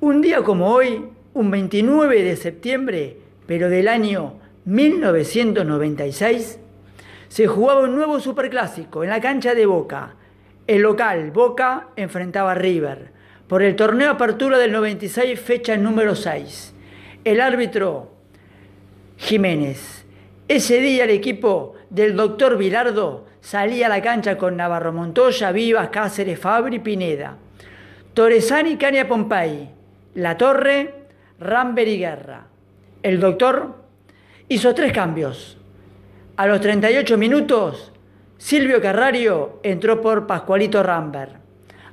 Un día como hoy, un 29 de septiembre, pero del año 1996, se jugaba un nuevo superclásico en la cancha de Boca. El local Boca enfrentaba a River por el torneo Apertura del 96, fecha número 6. El árbitro Jiménez. Ese día el equipo del doctor Vilardo salía a la cancha con Navarro Montoya, Vivas, Cáceres, Fabri, Pineda. Torresani, Cania Pompey, La Torre, Ramber y Guerra. El doctor hizo tres cambios. A los 38 minutos, Silvio Carrario entró por Pascualito Ramber.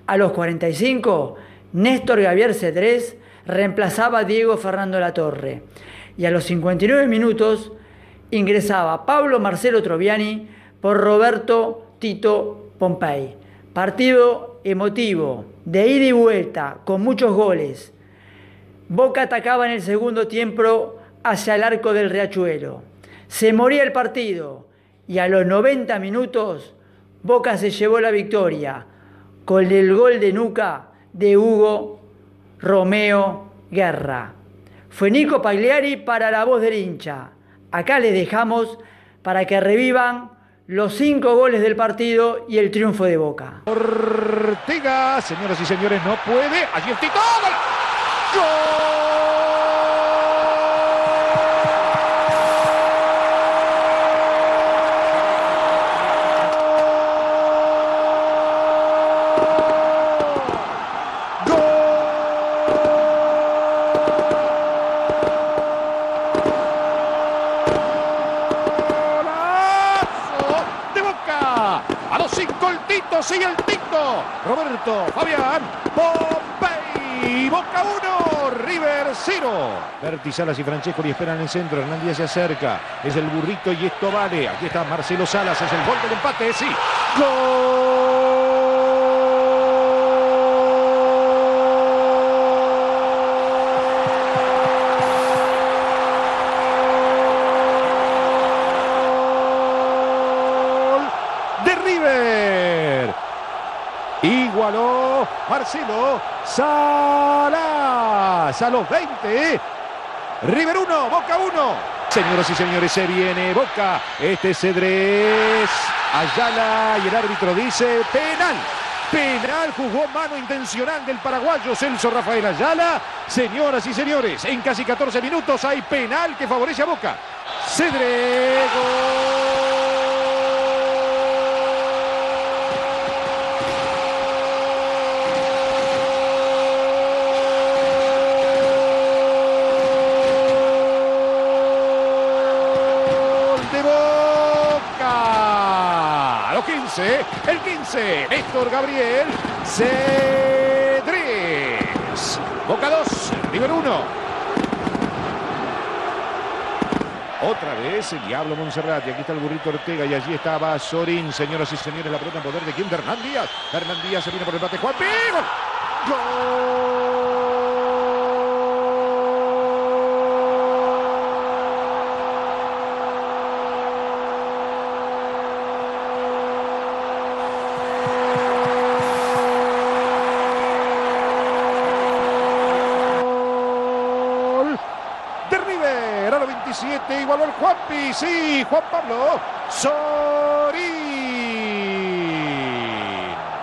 A los 45, Néstor Gavier Cedrés reemplazaba a Diego Fernando Latorre. Y a los 59 minutos ingresaba Pablo Marcelo Troviani por Roberto Tito Pompey. Partido emotivo, de ida y vuelta, con muchos goles. Boca atacaba en el segundo tiempo hacia el arco del Riachuelo. Se moría el partido y a los 90 minutos Boca se llevó la victoria con el gol de nuca de Hugo Romeo Guerra. Fue Nico Pagliari para la voz del hincha. Acá les dejamos para que revivan los cinco goles del partido y el triunfo de Boca. Ortega, señoras y señores, no puede. Allí el Tito. ¡Gol! Sigue el Tito. Roberto, Fabián, Pompey. Boca 1, River 0. Berti Salas y Francesco y esperan el centro. Hernández se acerca. Es el burrito y esto vale. Aquí está Marcelo Salas. Es el gol del empate. Sí. Gol. Marcelo Salas a los 20. River 1, Boca 1. Señoras y señores, se viene Boca. Este es Cedrés. Ayala y el árbitro dice penal. Penal jugó mano intencional del paraguayo Celso Rafael Ayala. Señoras y señores, en casi 14 minutos hay penal que favorece a Boca. Cedrés. El 15, Héctor Gabriel Cedrés. Boca 2, River 1. Otra vez el Diablo Monserrat. Y aquí está el burrito Ortega. Y allí estaba Sorín. Señoras y señores, la pelota en poder de quién? De Hernán Díaz. Hernán Díaz se viene por el empate. Juan Gol. Igualó el Juanpi, sí, Juan Pablo Sorín.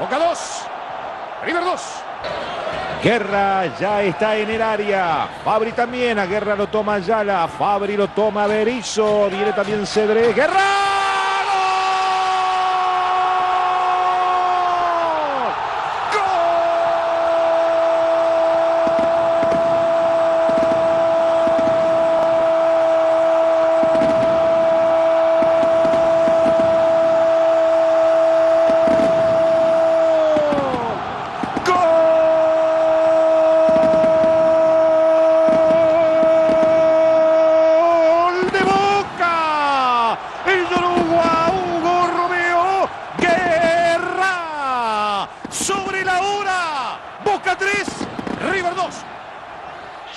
Boca 2, River 2. Guerra ya está en el área. Fabri también. A Guerra lo toma Yala. Fabri lo toma Berizzo. Viene también Cedré. Guerra.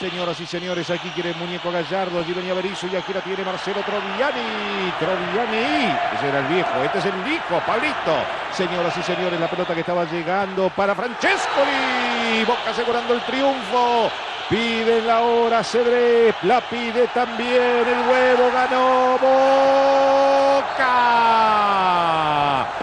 Señoras y señores. Aquí quiere muñeco Gallardo. Allí venía Berizzo y aquí la tiene Marcelo Troviani. Troviani. Ese era el viejo. Este es el hijo, Pablito. Señoras y señores, la pelota que estaba llegando para Francescoli. Boca asegurando el triunfo. Pide la hora Cedré, la pide también el huevo, ganó Boca.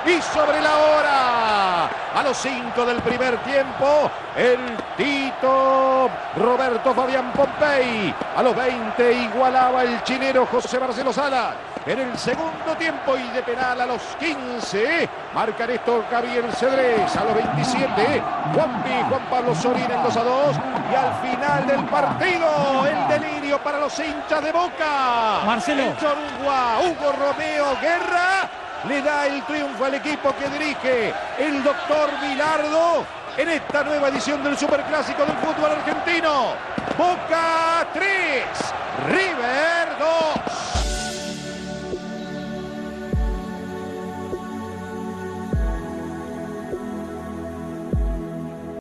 Y sobre la hora, a los cinco del primer tiempo, el Tito Roberto Fabián Pompey. A los 20 igualaba el chinero José Marcelo Sala. En el segundo tiempo y de penal a los 15, marcan esto Gabriel Cedrés. A los 27, Juanpi, Juan Pablo Sorín en 2 a 2. Y al final del partido, el delirio para los hinchas de Boca. Marcelo. Chorugua, Hugo Romeo Guerra le da el triunfo al equipo que dirige el doctor Milardo en esta nueva edición del Superclásico del fútbol argentino. Boca 3, River 2.